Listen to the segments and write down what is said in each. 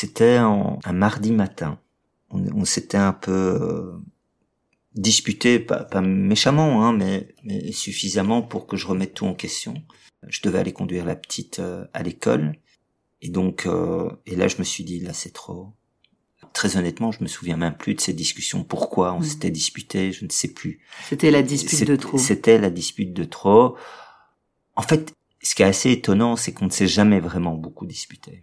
C'était un mardi matin. On, s'était un peu euh, disputé, pas, pas méchamment, hein, mais, mais, suffisamment pour que je remette tout en question. Je devais aller conduire la petite euh, à l'école. Et donc, euh, et là, je me suis dit, là, c'est trop. Très honnêtement, je me souviens même plus de ces discussions. Pourquoi on mmh. s'était disputé, je ne sais plus. C'était la dispute de trop. C'était la dispute de trop. En fait, ce qui est assez étonnant, c'est qu'on ne s'est jamais vraiment beaucoup disputé.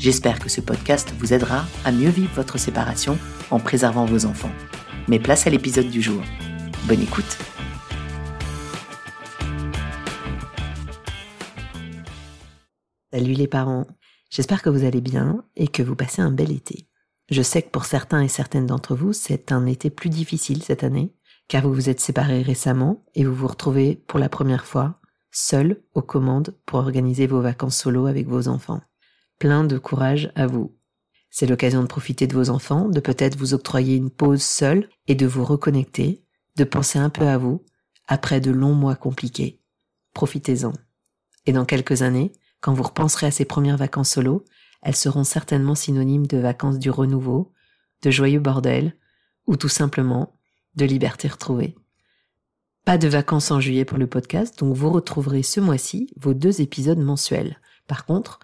J'espère que ce podcast vous aidera à mieux vivre votre séparation en préservant vos enfants. Mais place à l'épisode du jour. Bonne écoute Salut les parents, j'espère que vous allez bien et que vous passez un bel été. Je sais que pour certains et certaines d'entre vous, c'est un été plus difficile cette année, car vous vous êtes séparés récemment et vous vous retrouvez pour la première fois seul aux commandes pour organiser vos vacances solo avec vos enfants. Plein de courage à vous. C'est l'occasion de profiter de vos enfants, de peut-être vous octroyer une pause seule et de vous reconnecter, de penser un peu à vous après de longs mois compliqués. Profitez-en. Et dans quelques années, quand vous repenserez à ces premières vacances solo, elles seront certainement synonymes de vacances du renouveau, de joyeux bordel, ou tout simplement de liberté retrouvée. Pas de vacances en juillet pour le podcast, donc vous retrouverez ce mois-ci vos deux épisodes mensuels. Par contre,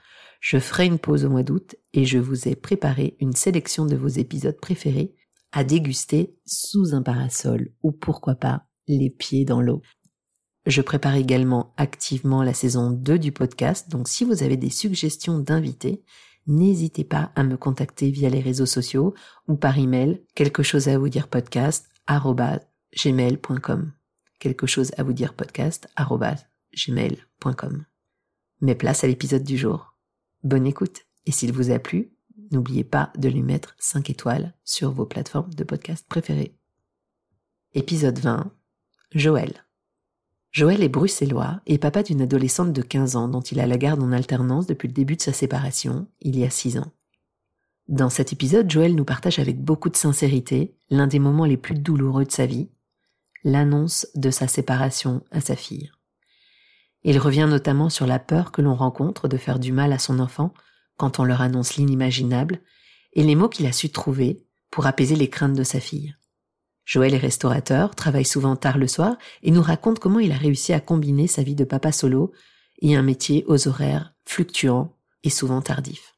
je ferai une pause au mois d'août et je vous ai préparé une sélection de vos épisodes préférés à déguster sous un parasol ou pourquoi pas les pieds dans l'eau. Je prépare également activement la saison 2 du podcast, donc si vous avez des suggestions d'invités, n'hésitez pas à me contacter via les réseaux sociaux ou par email quelque chose à vous dire podcast quelque chose à vous dire gmail.com Mais place à l'épisode du jour. Bonne écoute et s'il vous a plu, n'oubliez pas de lui mettre 5 étoiles sur vos plateformes de podcast préférées. Épisode 20. Joël. Joël est bruxellois et papa d'une adolescente de 15 ans dont il a la garde en alternance depuis le début de sa séparation, il y a 6 ans. Dans cet épisode, Joël nous partage avec beaucoup de sincérité l'un des moments les plus douloureux de sa vie, l'annonce de sa séparation à sa fille. Il revient notamment sur la peur que l'on rencontre de faire du mal à son enfant quand on leur annonce l'inimaginable et les mots qu'il a su trouver pour apaiser les craintes de sa fille. Joël est restaurateur, travaille souvent tard le soir et nous raconte comment il a réussi à combiner sa vie de papa solo et un métier aux horaires fluctuants et souvent tardifs.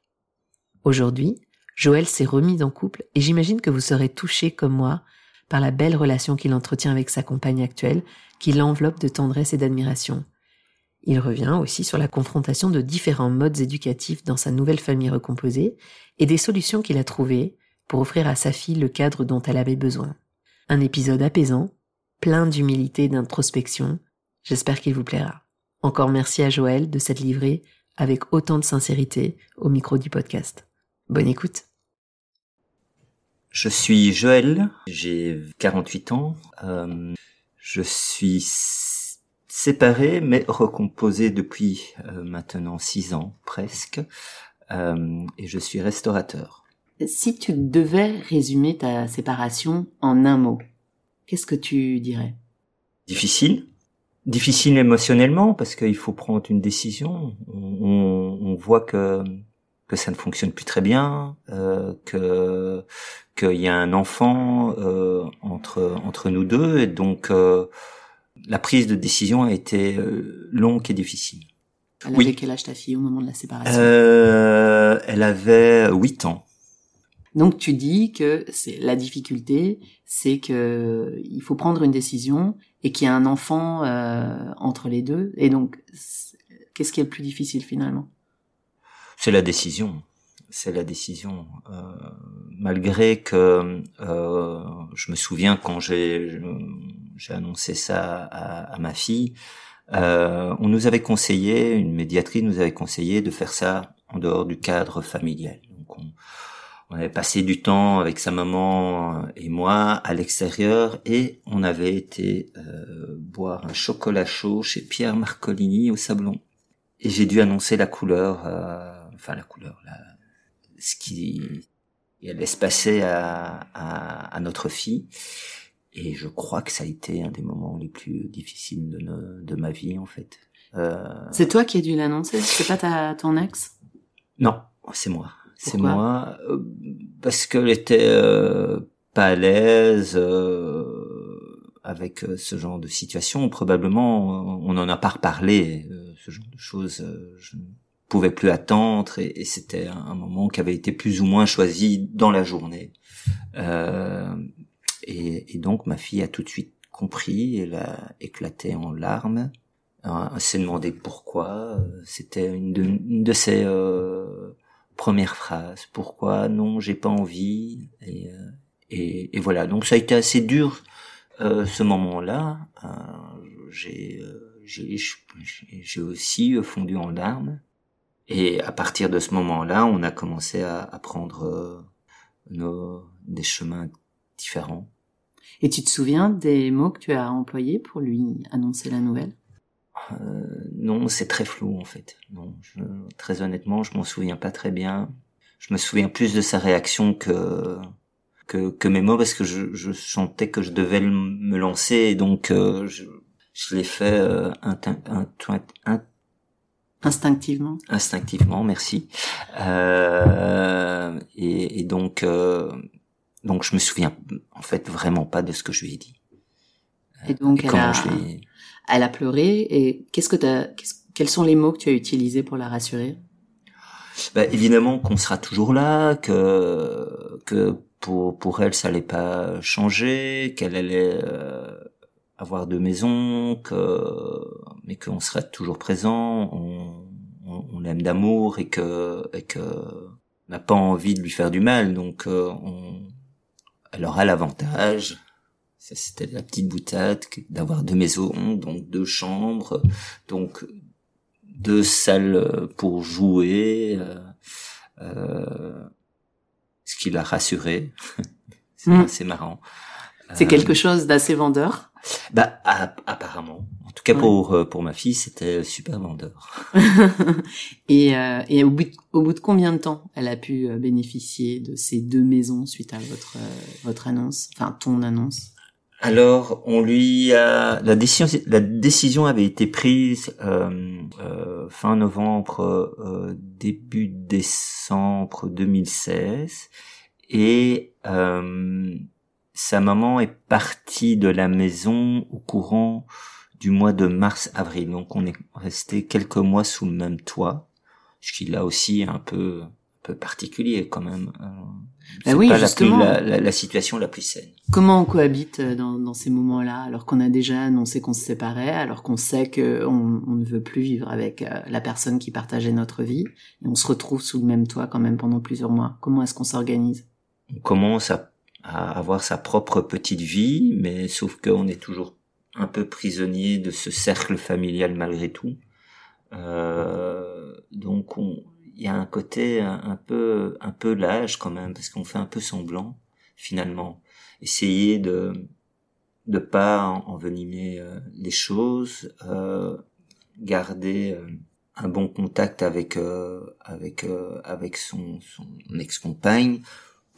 Aujourd'hui, Joël s'est remis en couple et j'imagine que vous serez touché comme moi par la belle relation qu'il entretient avec sa compagne actuelle qui l'enveloppe de tendresse et d'admiration. Il revient aussi sur la confrontation de différents modes éducatifs dans sa nouvelle famille recomposée et des solutions qu'il a trouvées pour offrir à sa fille le cadre dont elle avait besoin. Un épisode apaisant, plein d'humilité et d'introspection. J'espère qu'il vous plaira. Encore merci à Joël de s'être livré avec autant de sincérité au micro du podcast. Bonne écoute. Je suis Joël, j'ai 48 ans. Euh, je suis séparé mais recomposé depuis euh, maintenant 6 ans presque. Euh, et je suis restaurateur. Si tu devais résumer ta séparation en un mot, qu'est-ce que tu dirais? Difficile. Difficile émotionnellement parce qu'il faut prendre une décision. On, on, voit que que ça ne fonctionne plus très bien, euh, que qu'il y a un enfant euh, entre entre nous deux et donc euh, la prise de décision a été euh, longue et difficile. Elle avait quel âge ta fille au moment de la séparation? Euh, Elle avait 8 ans. Donc tu dis que c'est la difficulté, c'est que il faut prendre une décision et qu'il y a un enfant euh, entre les deux. Et donc, qu'est-ce qui est le plus difficile finalement? C'est la décision. C'est la décision. Euh, malgré que euh, je me souviens quand j'ai j'ai annoncé ça à, à ma fille, euh, on nous avait conseillé, une médiatrice nous avait conseillé de faire ça en dehors du cadre familial. Donc on, on avait passé du temps avec sa maman et moi à l'extérieur et on avait été euh, boire un chocolat chaud chez Pierre Marcolini au Sablon. Et j'ai dû annoncer la couleur, euh, enfin la couleur, la, ce qui allait se passer à, à, à, notre fille. Et je crois que ça a été un des moments les plus difficiles de, de ma vie en fait. Euh... C'est toi qui as dû l'annoncer, c'est pas ta, ton ex? Non, c'est moi c'est moi, euh, parce qu'elle était euh, pas à l'aise euh, avec ce genre de situation. Probablement, on n'en a pas reparlé, ce genre de choses. je ne pouvais plus attendre et, c'était un, moment qui avait été plus ou moins choisi dans la journée. Et, et, donc, ma fille a tout de suite compris, elle a éclaté en larmes. Elle s'est demandé pourquoi. C'était une de, ses première phrase. Pourquoi? Non, j'ai pas envie. Et, euh, et, et, voilà. Donc ça a été assez dur euh, ce moment-là. Euh, j'ai j'ai aussi fondu en larmes. Et à partir de ce moment-là, on a commencé à, à prendre nos, des chemins différents. Et tu te souviens des mots que tu as employés pour lui annoncer la nouvelle? Euh, non, c'est très flou en fait. Non, très honnêtement, je m'en souviens pas très bien. Je me souviens plus de sa réaction que que, que mes mots parce que je, je sentais que je devais me lancer et donc euh, je, je l'ai fait euh, instinctivement. Instinctivement, merci. Euh, et, et, donc donc je me souviens en fait vraiment pas de ce que je lui ai dit. Et donc elle a... elle a pleuré et qu'est-ce que t'as, quels sont les mots que tu as utilisés pour la rassurer? Bah, évidemment qu'on sera toujours là, que que pour pour elle ça allait pas changer, qu'elle allait euh, avoir deux maisons, que mais qu'on sera toujours présent, on, d'amour et que et que n'a pas envie de lui faire du mal, donc euh, on, elle aura l'avantage ça, c'était la petite boutade d'avoir deux maisons, donc deux chambres, donc deux salles pour jouer, euh, euh, ce qui l'a rassuré. c'est mm. assez marrant. C'est euh, quelque chose d'assez vendeur. Bah apparemment. En tout cas pour euh, pour ma fille, c'était super vendeur. et euh, et au bout de, au bout de combien de temps elle a pu bénéficier de ces deux maisons suite à votre votre annonce, enfin ton annonce? Alors, on lui a la décision, la décision avait été prise euh, euh, fin novembre, euh, début décembre 2016, et sa maman est partie de la maison au courant du mois de mars-avril. Donc, on est resté quelques mois sous le même toit, ce qui là aussi un peu peu particulier quand même. Bah oui, pas justement. La, la, la, situation la plus saine. Comment on cohabite euh, dans, dans ces moments-là, alors qu'on a déjà annoncé qu'on se séparait, alors qu'on sait qu'on on ne veut plus vivre avec euh, la personne qui partageait notre vie, et on se retrouve sous le même toit quand même pendant plusieurs mois. Comment est-ce qu'on s'organise? On commence à, à, avoir sa propre petite vie, mais sauf qu'on est toujours un peu prisonnier de ce cercle familial malgré tout. Euh, donc on, il y a un côté un, peu un peu lâche quand même parce qu'on fait un peu semblant finalement essayer de de pas envenimer euh, les choses euh, garder euh, un bon contact avec euh, avec avec son, son ex-compagne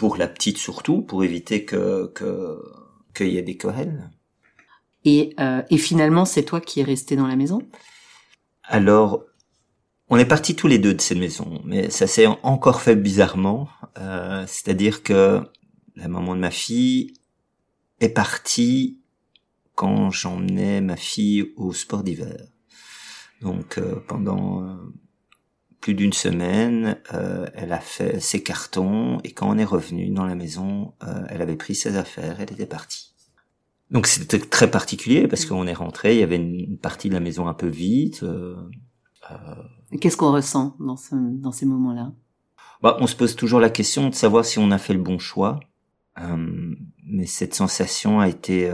pour la petite surtout pour éviter que que qu'il y ait des querelles et et finalement c'est toi qui es resté dans la maison? Alors on est partis tous les deux de cette maison, mais ça s'est encore fait bizarrement. Euh, C'est-à-dire que la maman de ma fille est partie quand j'emmenais ma fille au sport d'hiver. Donc euh, pendant euh, plus d'une semaine, euh, elle a fait ses cartons et quand on est revenu dans la maison, euh, elle avait pris ses affaires, elle était partie. Donc c'était très particulier parce qu'on est rentré, il y avait une partie de la maison un peu vide. Euh, Qu'est-ce qu'on ressent dans, ce, dans ces moments-là? Bah, On se pose toujours la question de savoir si on a fait le bon choix. mais cette sensation a été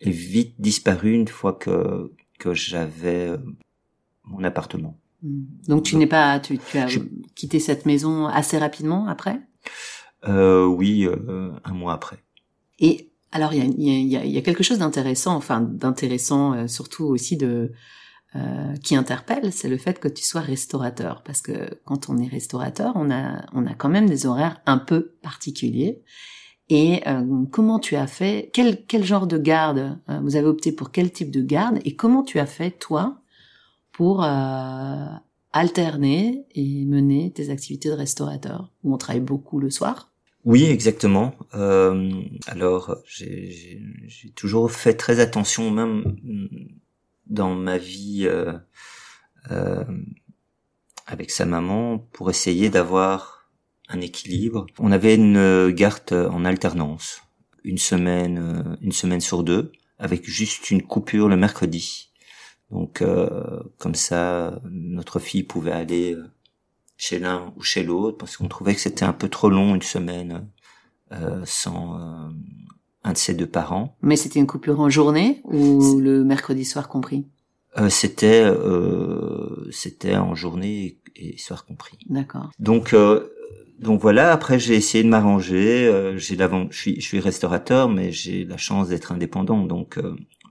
est vite disparue une fois que que j'avais mon appartement. Donc tu n'es pas, tu, tu as quitté cette maison assez rapidement après? Euh, Oui, euh, un mois après. Et alors il y a, y, a, y a, quelque chose d'intéressant, enfin d'intéressant euh, surtout aussi de euh, qui interpelle, c'est le fait que tu sois restaurateur, parce que quand on est restaurateur, on a on a quand même des horaires un peu particuliers. Et euh, comment tu as fait quel quel genre de garde Vous avez opté pour quel type de garde Et comment tu as fait toi pour euh, alterner et mener tes activités de restaurateur, où on travaille beaucoup le soir. Oui, exactement. Euh, alors, j'ai toujours fait très attention, même dans ma vie euh, euh, avec sa maman, pour essayer d'avoir un équilibre. On avait une garde en alternance, une semaine, une semaine sur deux, avec juste une coupure le mercredi. Donc euh, comme ça, notre fille pouvait aller euh, chez l'un ou chez l'autre parce qu'on trouvait que c'était un peu trop long une semaine euh, sans euh, un de ses deux parents. Mais c'était une coupure en journée ou le mercredi soir compris? Euh, C'était c'était en journée et, soir compris. D'accord. Donc donc voilà. Après j'ai essayé de m'arranger. j'ai je suis je suis restaurateur, mais j'ai la chance d'être indépendant. Donc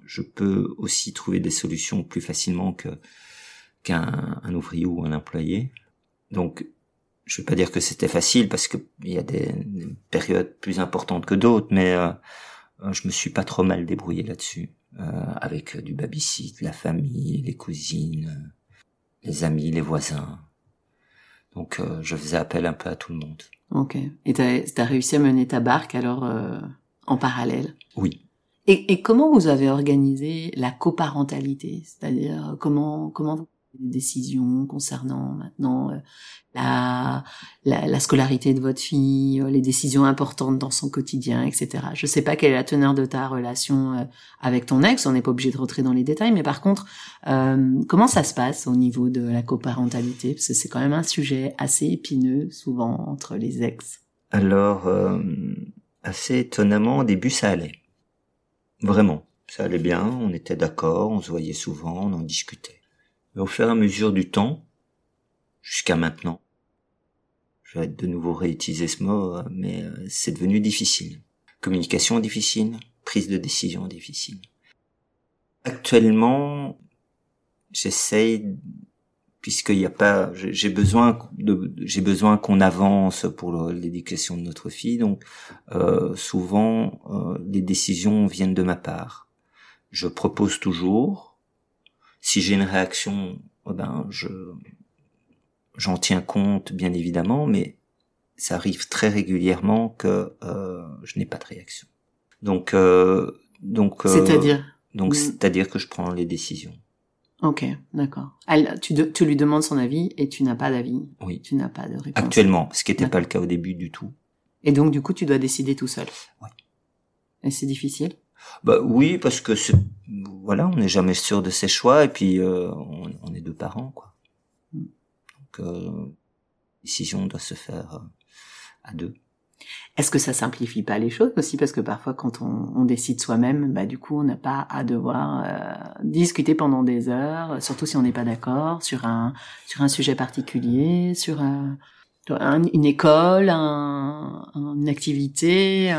je peux aussi trouver des solutions plus facilement que qu'un un ouvrier ou un employé. Donc, je vais pas dire que c'était facile parce que il y a des, périodes plus importantes que d'autres, mais euh, je me suis pas trop mal débrouillé là-dessus, euh, avec du babysit, la famille, les cousines, les amis, les voisins. Donc, euh, je faisais appel un peu à tout le monde. Ok. Et t'as as réussi à mener ta barque alors euh, en parallèle? Oui. Et, et, comment vous avez organisé la coparentalité? C'est-à-dire comment comment vous des décisions concernant maintenant euh, la, la, la, scolarité de votre fille, euh, les décisions importantes dans son quotidien, etc. Je sais pas quelle est la teneur de ta relation euh, avec ton ex, on n'est pas obligé de rentrer dans les détails, mais par contre, euh, comment ça se passe au niveau de la coparentalité? Parce que c'est quand même un sujet assez épineux souvent entre les ex. Alors, assez étonnamment, au début, ça allait. Vraiment, ça allait bien, on était d'accord, on se voyait souvent, on en discutait. Mais au fur et à mesure du temps, jusqu'à maintenant, je vais de nouveau réutiliser ce mot, mais euh, c'est devenu difficile. Communication difficile, prise de décision difficile. Actuellement, j'essaye puisqu'il n'y a pas, j'ai besoin de, j'ai besoin qu'on avance pour l'éducation de notre fille. Donc, euh, souvent, euh, les décisions viennent de ma part. Je propose toujours. Si j'ai une réaction, eh ben, je, j'en tiens compte, bien évidemment, mais ça arrive très régulièrement que euh, je n'ai pas de réaction. Donc, euh, donc, c'est-à-dire, donc, c'est-à-dire que je prends les décisions. Ok, d'accord. Tu, tu, lui demandes son avis et tu n'as pas d'avis. Oui. Tu n'as pas de réponse. Actuellement, ce qui n'était pas le cas au début du tout. Et donc, du coup, tu dois décider tout seul. Oui. Et c'est difficile? Bah oui, parce que voilà, on n'est jamais sûr de ses choix et puis euh, on, on, est deux parents, quoi. Mm. Donc, euh, décision doit se faire euh, à deux. Est-ce que ça simplifie pas les choses aussi parce que parfois quand on, décide soi-même, bah du coup on n'a pas à devoir euh, discuter pendant des heures, surtout si on n'est pas d'accord sur un sur un sujet particulier, sur un, une école, un, une activité.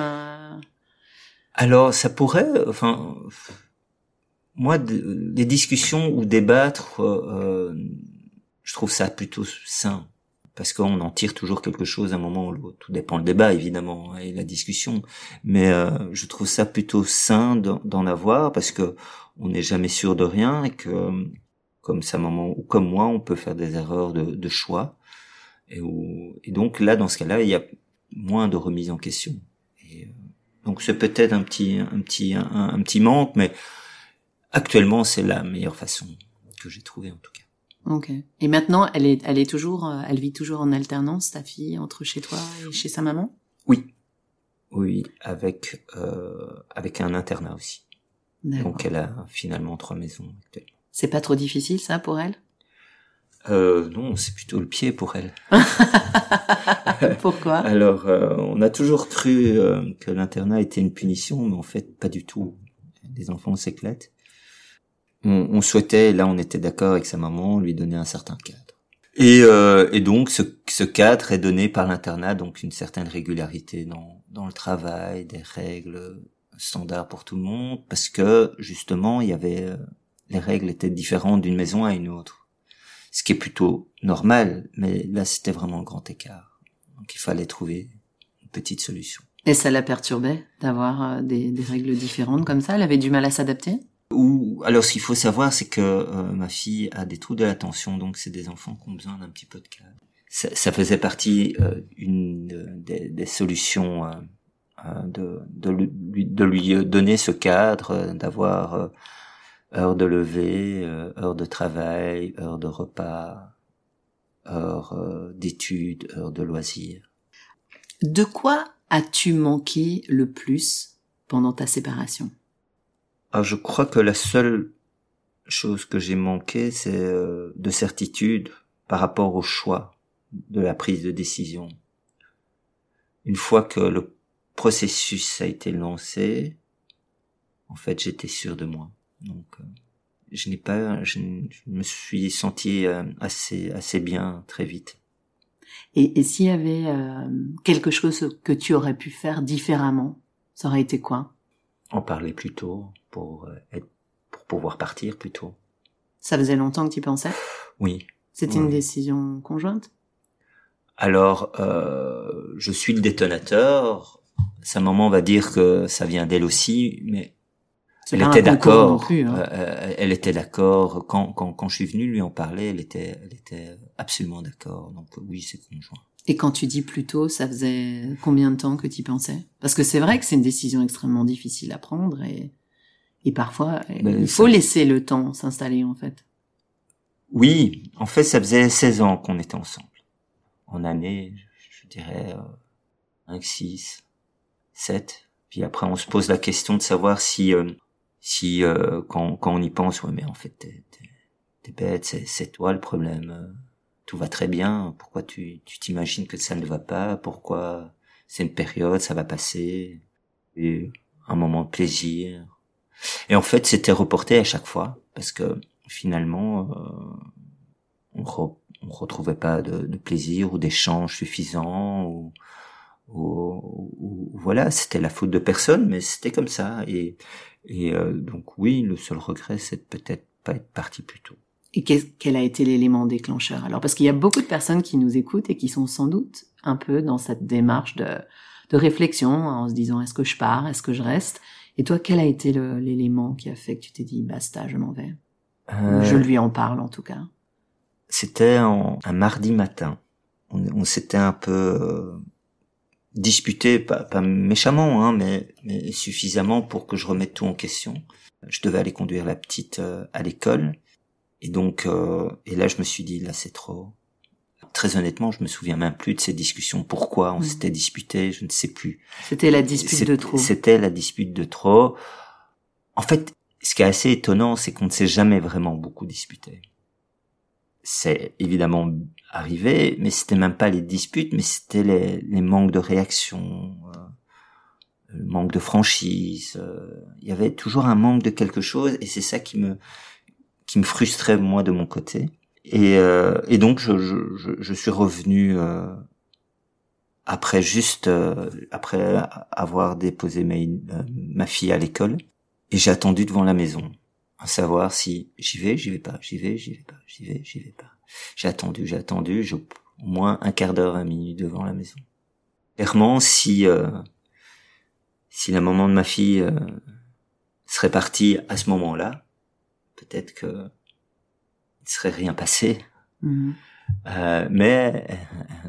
Alors ça pourrait, enfin moi les discussions ou débattre, euh, je trouve ça plutôt sain parce qu'on en tire toujours quelque chose à un moment ou l'autre. Tout dépend le débat évidemment hein, et la discussion, mais euh, je trouve ça plutôt sain d'en avoir parce que on n'est jamais sûr de rien et que comme sa maman ou comme moi, on peut faire des erreurs de, de choix et, et, donc là dans ce cas-là, il y a moins de remise en question. Euh, donc c'est peut-être un petit un petit un, un petit manque, mais actuellement c'est la meilleure façon que j'ai trouvé en tout cas. Ok. Et maintenant, elle est, elle est toujours, euh, elle vit toujours en alternance, ta fille, entre chez toi et chez sa maman? Oui. Oui, avec euh, avec un internat aussi. Donc elle a finalement trois maisons actuellement. C'est pas trop difficile ça pour elle? Euh, non, c'est plutôt le pied pour elle. Pourquoi? Alors, euh, on a toujours cru euh, que l'internat était une punition, mais en fait, pas du tout. Les enfants s'éclatent. On, on, souhaitait, là, on était d'accord avec sa maman, lui donner un certain cadre. Et, euh, et donc, ce, ce, cadre est donné par l'internat, donc une certaine régularité dans, dans le travail, des règles standards pour tout le monde, parce que justement, il y avait les règles étaient différentes d'une maison à une autre ce qui est plutôt normal, mais là c'était vraiment un grand écart. Donc il fallait trouver une petite solution. Et ça la perturbait d'avoir euh, des, des, règles différentes comme ça? Elle avait du mal à s'adapter? Alors ce qu'il faut savoir, c'est que euh, ma fille a des troubles de l'attention, donc c'est des enfants qui ont besoin d'un petit peu de cadre. Ça, faisait partie euh, une des, solutions euh, de, de, lui, de lui donner ce cadre, d'avoir heure de lever, heure de travail, heure de repas, heure d'études, heure de loisirs. De quoi as-tu manqué le plus pendant ta séparation? Ah, Je crois que la seule chose que j'ai manqué, c'est euh, de certitude par rapport au choix de la prise de décision. Une fois que le processus a été lancé, en fait, j'étais sûr de moi. Donc, euh, je n'ai pas, je, me suis senti euh, assez, assez bien très vite. Et, et s'il y avait euh, quelque chose que tu aurais pu faire différemment, ça aurait été quoi? En parler plus tôt pour être, pour pouvoir partir plus tôt. Ça faisait longtemps que tu pensais? Oui. C'était une décision conjointe? Alors, euh, je suis le détonateur. Sa maman va dire que ça vient d'elle aussi, mais elle était d'accord. Hein. Euh, euh, elle était d'accord. Quand, quand, quand je suis venu lui en parler, elle était, elle était absolument d'accord. Donc oui, c'est conjoint. Et quand tu dis plus tôt, ça faisait combien de temps que tu pensais? Parce que c'est vrai que c'est une décision extrêmement difficile à prendre et, et parfois ben, il faut laisser le temps s'installer en fait. Oui, en fait, ça faisait 16 ans qu'on était ensemble. En année, je dirais euh, 5, 6, 7. Puis après, on se pose la question de savoir si euh, si euh, quand, quand on y pense, ouais, mais en fait, t'es, bête, c'est, toi le problème. Euh, tout va très bien. Pourquoi tu, tu t'imagines que ça ne va pas Pourquoi c'est une période, ça va passer et un moment de plaisir. Et en fait, c'était reporté à chaque fois parce que finalement, euh, on, on retrouvait pas de, plaisir ou d'échange suffisant ou, voilà, c'était la faute de personne, mais c'était comme ça. Et, euh, donc oui, le seul regret, c'est de peut-être pas être parti plus tôt. Et quel a été l'élément déclencheur? Alors Parce qu'il y a beaucoup de personnes qui nous écoutent et qui sont sans doute un peu dans cette démarche de réflexion en se disant est-ce que je pars, est-ce que je reste? Et toi, quel a été l'élément qui a fait que tu t'es dit basta, je m'en vais? Euh... Je lui en parle en tout cas? C'était un mardi matin. On, on s'était un peu euh, disputé, pas, pas méchamment, hein, mais, mais, suffisamment pour que je remette tout en question. Je devais aller conduire la petite euh, à l'école. Et donc, et là, je me suis dit, là, c'est trop. Très honnêtement, je me souviens même plus de ces discussions. Pourquoi on mmh. s'était disputé, je ne sais plus. C'était la dispute de trop. C'était la dispute de trop. En fait, ce qui est assez étonnant, c'est qu'on ne s'est jamais vraiment beaucoup disputé. C'est évidemment arrivé, mais c'était même pas les disputes, mais c'était les, les, manques de réaction, euh, le manque de franchise. Euh, il y avait toujours un manque de quelque chose, et c'est ça qui me qui me frustrait moi de mon côté. Et, euh, et donc je, je, je, suis revenu euh, après juste euh, après avoir déposé ma, ma fille à l'école, et j'ai attendu devant la maison, à savoir si j'y vais, j'y vais pas, j'y vais, j'y vais pas, j'y vais, j'y vais pas. J'ai attendu, j'ai attendu, j'ai au moins un quart d'heure, un minute devant la maison. Clairement, si euh, si la maman de ma fille euh, serait partie à ce moment-là, peut-être que il serait rien passé. Mm-hmm. Euh, mais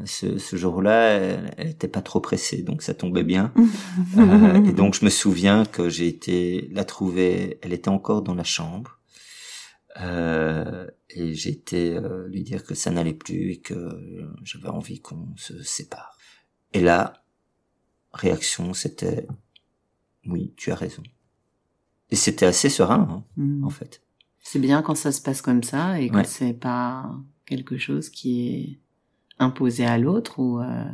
ce, ce jour-là, elle n'était pas trop pressée, donc ça tombait bien. euh, et donc je me souviens que j'ai été la trouver. Elle était encore dans la chambre. Euh, et j'ai été euh, lui dire que ça n'allait plus et que j'avais envie qu'on se sépare. Et là, réaction, c'était oui, tu as raison. Et c'était assez serein, hein, Mhm. en fait. C'est bien quand ça se passe comme ça et que Ouais. c'est pas quelque chose qui est imposé à l'autre ou euh,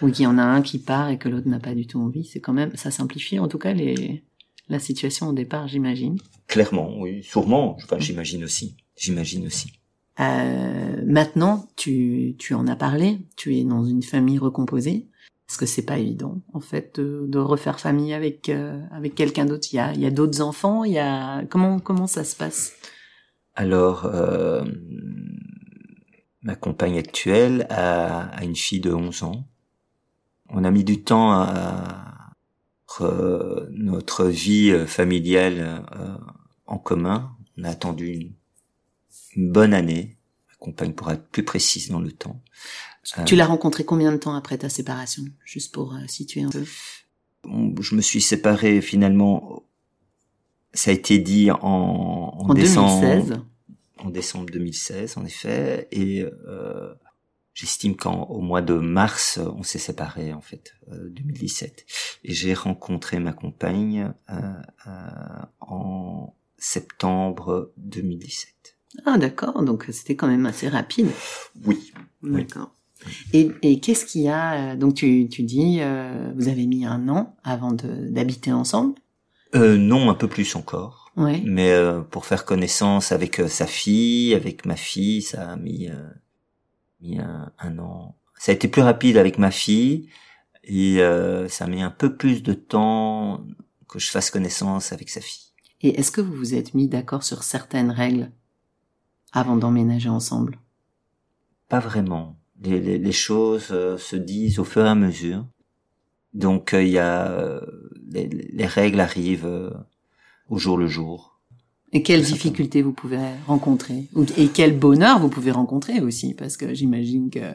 ou qu'il y en a un qui part et que l'autre n'a pas du tout envie. C'est quand même ça simplifie en tout cas les la situation au départ, j'imagine. Clairement, oui, sûrement. Enfin, j'imagine aussi. J'imagine aussi. Euh, maintenant, tu tu en as parlé. Tu es dans une famille recomposée. Parce que c'est pas évident, en fait, de, refaire famille avec euh, avec quelqu'un d'autre. Il y a il y a d'autres enfants. Il y a comment comment ça se passe? Alors, euh, ma compagne actuelle a, a une fille de 11 ans. On a mis du temps à re- notre vie familiale euh, en commun. On a attendu une bonne année. Ma compagne pourra être plus précise dans le temps. Euh, Tu l'as rencontré combien de temps après ta séparation Juste pour euh, situer un peu? je me suis séparé finalement. Ça a été dit en, en, En décembre. 2016. en décembre 2016 en effet et euh, j'estime qu'au mois de mars on s'est séparés en fait euh, 2017 et j'ai rencontré ma compagne euh, euh, en septembre 2017 Ah d'accord, donc c'était quand même assez rapide. oui D'accord. Et, et qu'est-ce qu'il y a euh, Donc tu, tu dis, euh, vous avez mis un an avant d'habiter ensemble? Euh, non un peu plus encore. Ouais. mais euh, pour faire connaissance avec sa fille avec ma fille ça a mis mis un, un an. Ça a été plus rapide avec ma fille et ça a mis un peu plus de temps que je fasse connaissance avec sa fille. Et est-ce que vous vous êtes mis d'accord sur certaines règles avant d'emménager ensemble? Pas vraiment les, les, les choses euh, se disent au fur et à mesure donc euh, il y a euh, les, les règles arrivent au jour le jour Et quelles difficultés vous pouvez rencontrer Et quel bonheur vous pouvez rencontrer aussi Parce que j'imagine que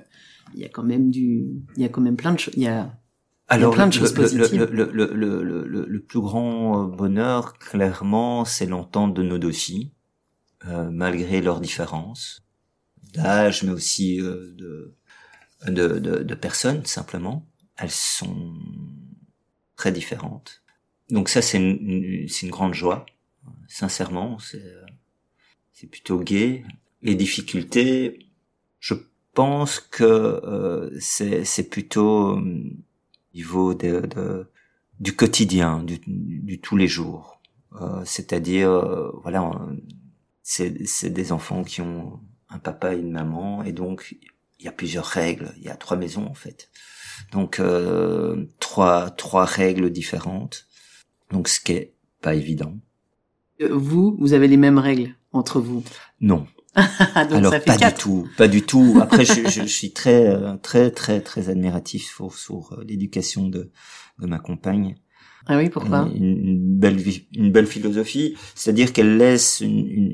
il y a quand même du, il y a quand même plein de choses. Il y a Alors, plein de le, choses le- le- positives. Le, le, le, le, le, le plus grand bonheur, clairement, c'est l'entente de nos dossiers, euh, malgré leurs différences d'âge, mais aussi de, de, de, de personnes, simplement. Elles sont très différentes. Donc ça, c'est une, une- grande joie, sincèrement. C'est euh, c'est plutôt gai. Les difficultés, je pense que euh, c'est plutôt euh, niveau de, de- du quotidien, du, du tous les jours. Euh, C'est-à-dire, euh, voilà, c'est des enfants qui ont un papa et une maman, et donc il y a plusieurs règles. Il y a trois maisons en fait, donc euh, trois trois règles différentes. Donc ce qui est pas évident. Euh, vous, vous avez les mêmes règles entre vous. Non. Donc Alors ça fait pas du tout, pas du tout. Après, je, je, je suis très, euh, très, très, très admiratif sur, sur euh, l'éducation de, de ma compagne. Ah oui, pourquoi? Une, une belle, une belle philosophie, c'est-à-dire qu'elle laisse une, une,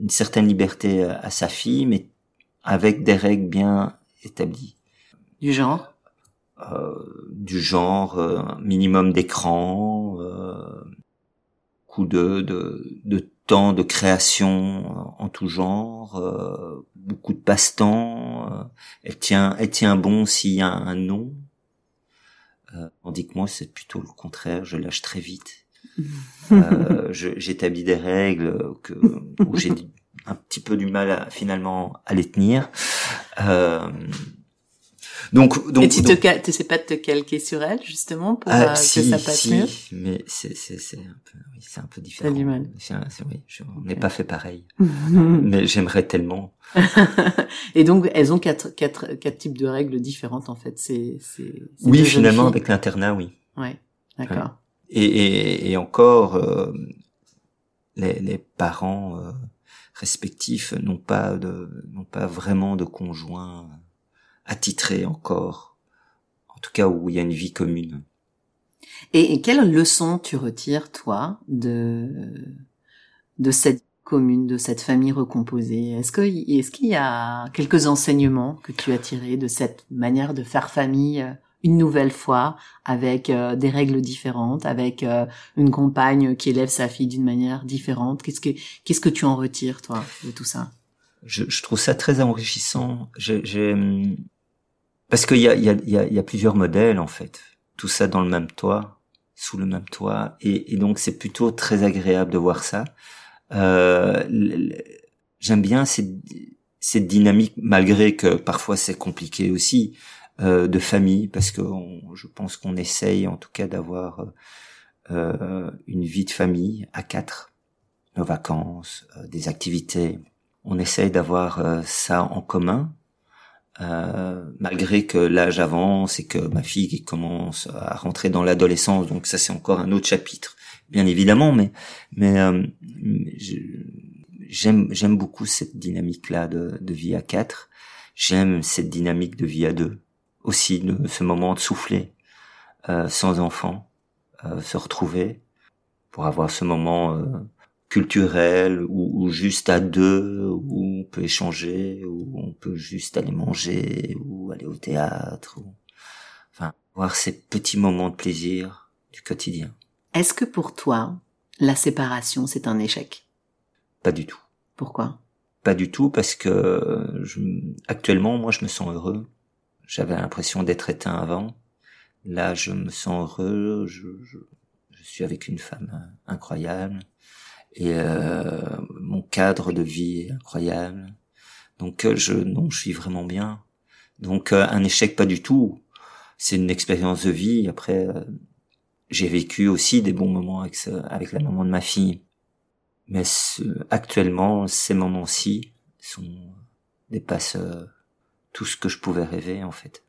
une, certaine liberté à sa fille, mais avec des règles bien établies. Du genre? Euh, du genre euh, minimum d'écran, euh, coup de, de, de temps de création en tout genre, euh, beaucoup de passe-temps. euh, elle tient, elle tient bon s'il y a un non. Euh, tandis que moi, c'est plutôt le contraire. Je lâche très vite. Euh, je- J'établis des règles que, où j'ai un petit peu du mal à, finalement à les tenir. Euh, donc, donc, Et tu te donc- cal- tu sais pas de te calquer sur elle, justement, pour ah, euh, si, que ça passe si, mieux? mais c'est c'est c'est un peu oui, c'est un peu différent. du mal. C'est c'est- oui, je- on n'est pas fait pareil. Mais j'aimerais tellement. Et donc, elles ont quatre, quatre, quatre types de règles différentes, en fait. C'est, c'est, c'est Oui, finalement avec l'internat, oui. Ouais, d'accord. Et et, et encore euh, les les parents euh, respectifs n'ont pas de n'ont pas vraiment de conjoint attitré encore. En tout cas où il y a une vie commune. Et, et quelle leçon tu retires, toi, de, de cette commune, de cette famille recomposée? Est-ce que, est-ce qu'il y a quelques enseignements que tu as tirés de cette manière de faire famille? Une nouvelle fois avec euh, des règles différentes, avec euh, une compagne qui élève sa fille d'une manière différente. Qu'est-ce que qu'est-ce que tu en retires toi de tout ça? Je, je, trouve ça très enrichissant. Hum, parce qu'il y a, y, a, y, a, y a plusieurs modèles en fait. Tout ça dans le même toit, sous le même toit, et, et donc c'est plutôt très agréable de voir ça. Euh, J'aime bien cette, cette dynamique, malgré que parfois c'est compliqué aussi, de famille, parce que je pense qu'on essaye en tout cas d'avoir euh, une vie de famille à quatre, nos vacances, euh, des activités. On essaye d'avoir euh, ça en commun, euh, malgré que l'âge avance et que ma fille commence à rentrer dans l'adolescence, donc ça c'est encore un autre chapitre, bien évidemment, mais mais euh, j'aime j'aime beaucoup cette dynamique là de, de vie à quatre. J'aime cette dynamique de vie à deux aussi, de ce moment de souffler euh, sans enfant, euh, se retrouver pour avoir ce moment euh, culturel ou, juste à deux où on peut échanger où on peut juste aller manger ou aller au théâtre ou enfin voir ces petits moments de plaisir du quotidien. Est-ce que pour toi la séparation c'est un échec? Pas du tout. Pourquoi? Pas du tout parce que je, actuellement moi je me sens heureux. J'avais l'impression d'être éteint avant. Là je me sens heureux. Je, je, je suis avec une femme incroyable et euh, mon cadre de vie est incroyable. Donc euh, je non, je suis vraiment bien. Donc euh, un échec pas du tout. C'est une expérience de vie. Après, j'ai vécu aussi des bons moments avec avec la maman de ma fille. Mais actuellement, ces moments-ci sont dépassent tout ce que je pouvais rêver en fait.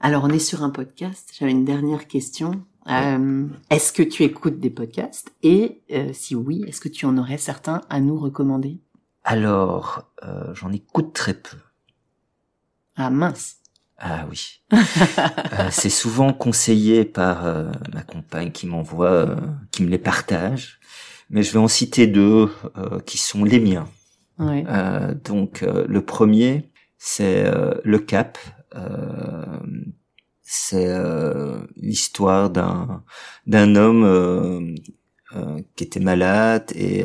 Alors on est sur un podcast. J'avais une dernière question. Euh, est-ce que tu écoutes des podcasts? Et euh, si oui, est-ce que tu en aurais certains à nous recommander? Alors, euh, j'en écoute très peu. Ah mince. Ah oui. C'est souvent conseillé par ma compagne qui m'envoie, qui me les partage. Mais je vais en citer deux qui sont les miens. Donc le premier, c'est Le Cap c'est euh, l'histoire d'un d'un homme euh, euh, qui était malade et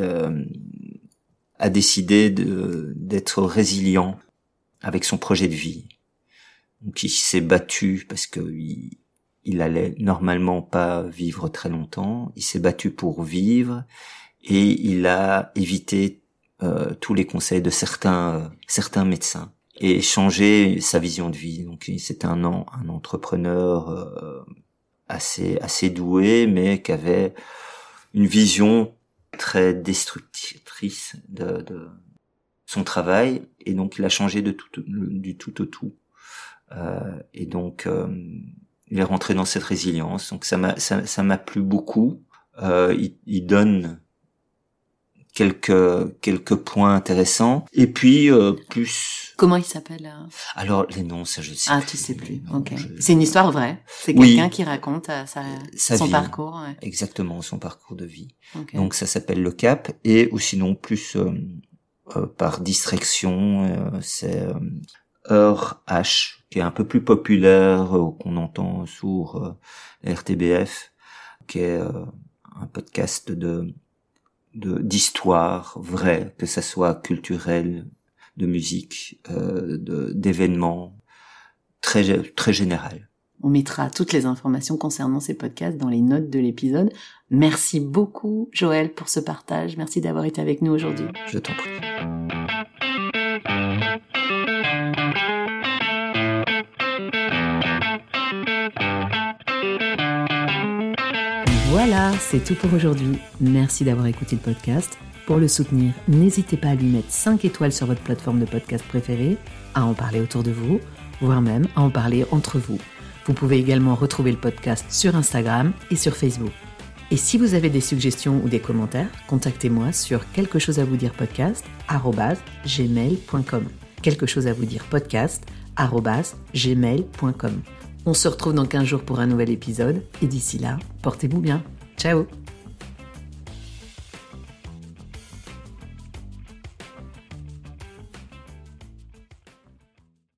a décidé de d'être résilient avec son projet de vie. Donc il s'est battu parce que il, il allait normalement pas vivre très longtemps. Il s'est battu pour vivre et il a évité euh, tous les conseils de certains certains médecins et changer sa vision de vie. Donc c'était un, un entrepreneur euh, assez assez doué, mais qui avait une vision très destructrice de, de son travail, et donc il a changé de tout, du tout au tout. Euh, et donc euh, il est rentré dans cette résilience. Donc ça m'a ça m'a plu beaucoup. Euh, il, il donne quelques quelques points intéressants. Et puis euh, plus comment il s'appelle euh alors les noms ça je sais ah tu sais plus. Ok. c'est une histoire vraie. C'est quelqu'un qui raconte euh, sa, son parcours ouais. exactement son parcours de vie. Okay. donc ça s'appelle le cap. Et ou sinon plus euh, par distraction c'est Heure H qui est un peu plus populaire qu'on entend sur RTBF qui est un podcast de d'histoire vraie, que ça soit culturel, de musique, euh, d'événements, très très général. On mettra toutes les informations concernant ces podcasts dans les notes de l'épisode. Merci beaucoup Joël pour ce partage. Merci d'avoir été avec nous aujourd'hui. Je t'en prie. C'est tout pour aujourd'hui. Merci d'avoir écouté le podcast. Pour le soutenir, n'hésitez pas à lui mettre 5 étoiles sur votre plateforme de podcast préférée, à en parler autour de vous, voire même à en parler entre vous. Vous pouvez également retrouver le podcast sur Instagram et sur Facebook. Et si vous avez des suggestions ou des commentaires, contactez-moi sur quelque chose à vous dire podcast gmail.com. Quelque chose à vous dire. On se retrouve dans 15 jours pour un nouvel épisode et d'ici là, portez-vous bien. Ciao